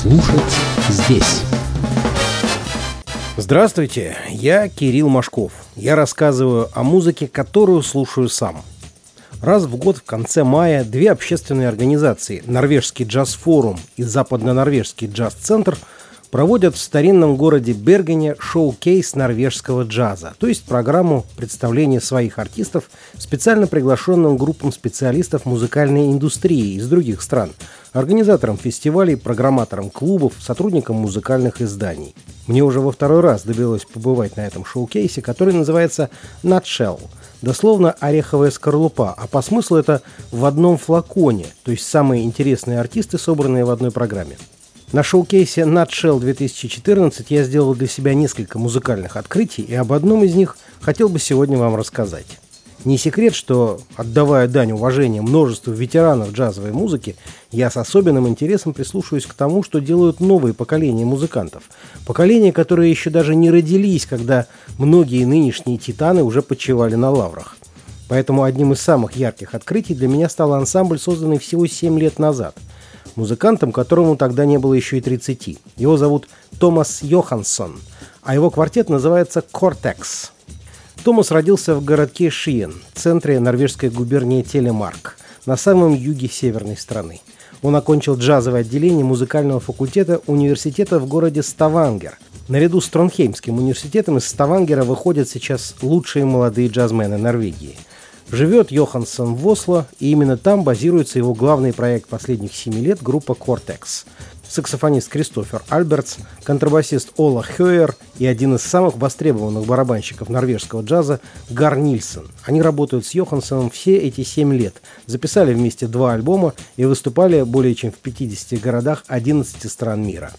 Слушать здесь. Здравствуйте, я Кирилл Машков. Я рассказываю о музыке, которую слушаю сам. Раз в год в конце мая две общественные организации «Норвежский джаз-форум» и «Западно-норвежский джаз-центр» проводят в старинном городе Бергене шоу-кейс норвежского джаза, то есть программу представления своих артистов специально приглашенным группам специалистов музыкальной индустрии из других стран, организаторам фестивалей, программаторам клубов, сотрудникам музыкальных изданий. Мне уже во второй раз довелось побывать на этом шоу-кейсе, который называется «Nutshell», дословно ореховая скорлупа, а по смыслу это в одном флаконе, то есть самые интересные артисты, собранные в одной программе. На шоу-кейсе Nutshell 2014 я сделал для себя несколько музыкальных открытий, и об одном из них хотел бы сегодня вам рассказать. Не секрет, что, отдавая дань уважения множеству ветеранов джазовой музыки, я с особенным интересом прислушиваюсь к тому, что делают новые поколения музыкантов. Поколения, которые еще даже не родились, когда многие нынешние титаны уже почивали на лаврах. Поэтому одним из самых ярких открытий для меня стал ансамбль, созданный всего 7 лет назад – музыкантом, которому тогда не было еще и 30. Его зовут Томас Йоханссон, а его квартет называется «Cortex». Томас родился в городке Шиен, центре норвежской губернии Телемарк, на самом юге северной страны. Он окончил джазовое отделение музыкального факультета университета в городе Ставангер. Наряду с Тронхеймским университетом из Ставангера выходят сейчас лучшие молодые джазмены Норвегии – Живет Йоханссон в Осло, и именно там базируется его главный проект последних семи лет – группа «Кортекс». Саксофонист Кристофер Альбертс, контрабасист Ола Хёер и один из самых востребованных барабанщиков норвежского джаза Гар Нильсон. Они работают с Йоханссоном все эти семь лет, записали вместе два альбома и выступали более чем в 50 городах 11 стран мира.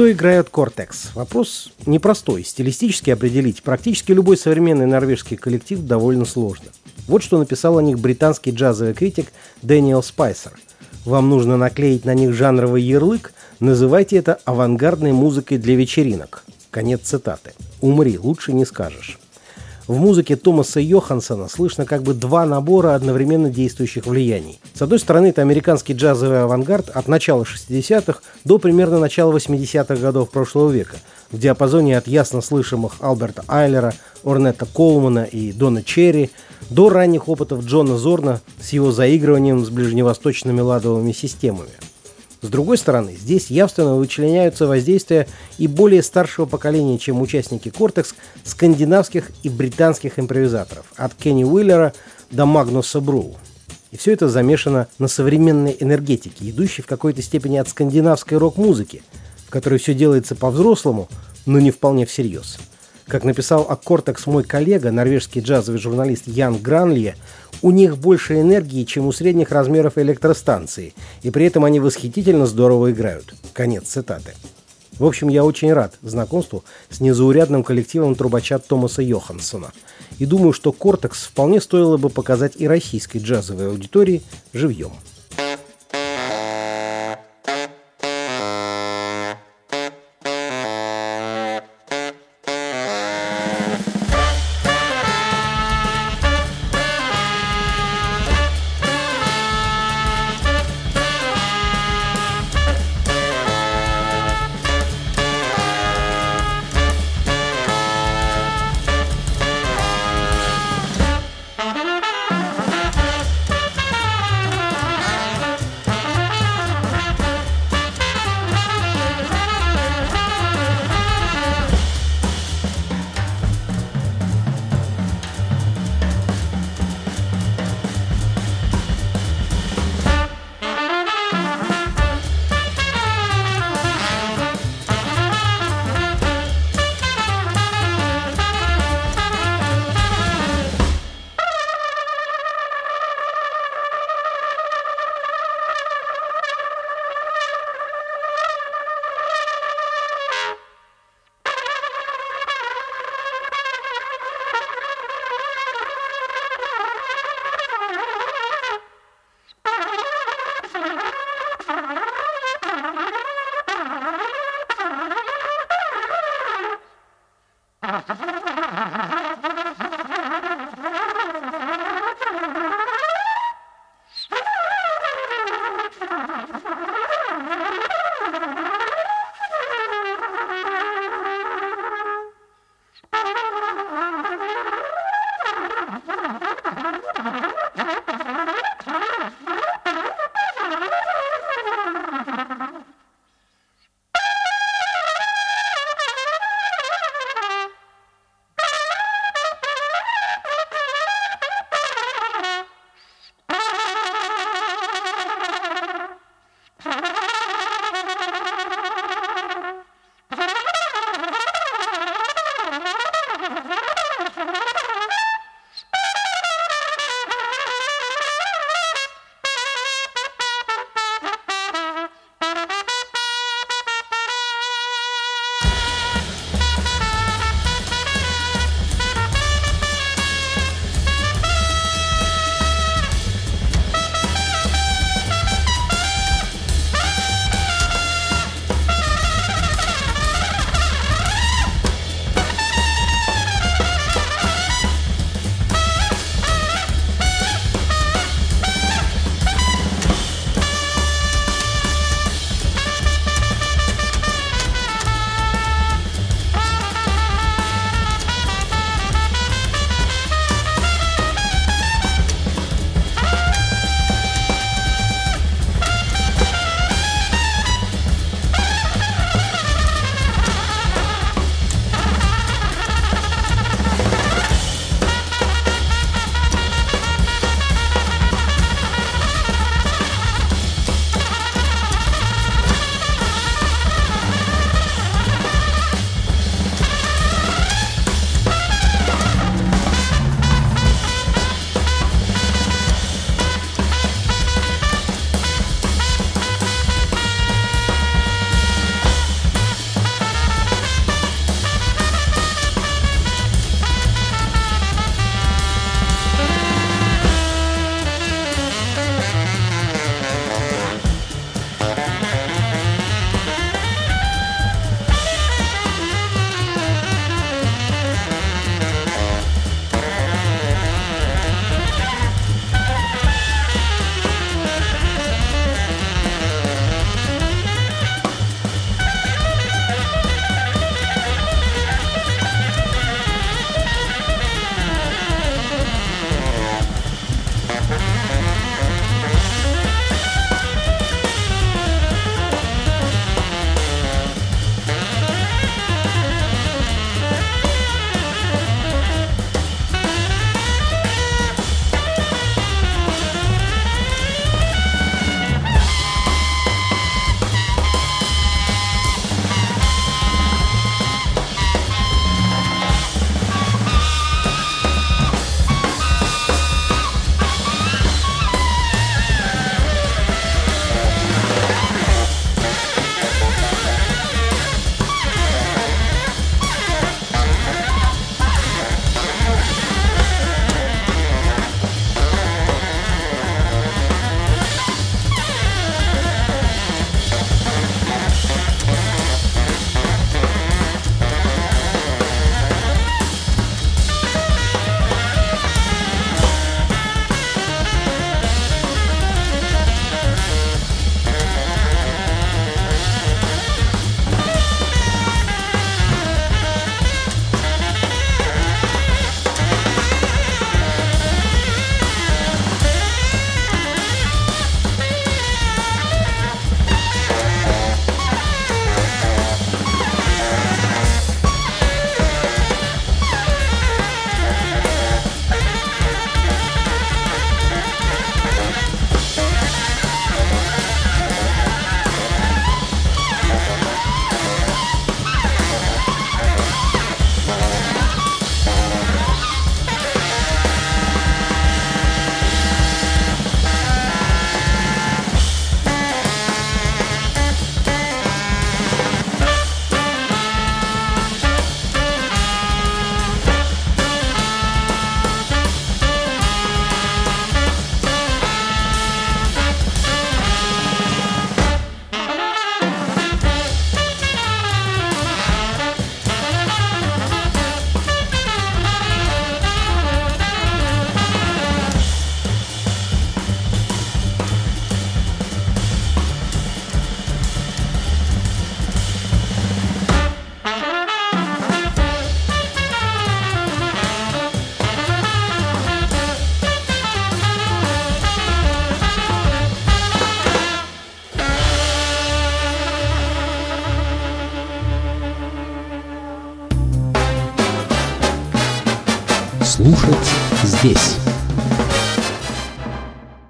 Что играет Cortex? Вопрос непростой. Стилистически определить практически любой современный норвежский коллектив довольно сложно. Вот что написал о них британский джазовый критик Дэниел Спайсер. Вам нужно наклеить на них жанровый ярлык, называйте это авангардной музыкой для вечеринок. Конец цитаты. Умри, лучше не скажешь. В музыке Томаса Йохансона слышно как бы два набора одновременно действующих влияний. С одной стороны, это американский джазовый авангард от начала 60-х до примерно начала 80-х годов прошлого века, в диапазоне от ясно слышимых Алберта Айлера, Орнета Колмана и Дона Черри до ранних опытов Джона Зорна с его заигрыванием с ближневосточными ладовыми системами – с другой стороны, здесь явственно вычленяются воздействия и более старшего поколения, чем участники «Кортекс», скандинавских и британских импровизаторов, от Кенни Уиллера до Магнуса Бру. И все это замешано на современной энергетике, идущей в какой-то степени от скандинавской рок-музыки, в которой все делается по-взрослому, но не вполне всерьез. Как написал о Кортекс мой коллега, норвежский джазовый журналист Ян Гранлье, у них больше энергии, чем у средних размеров электростанции, и при этом они восхитительно здорово играют. Конец цитаты. В общем, я очень рад знакомству с незаурядным коллективом трубача Томаса Йоханссона. И думаю, что «Кортекс» вполне стоило бы показать и российской джазовой аудитории живьем.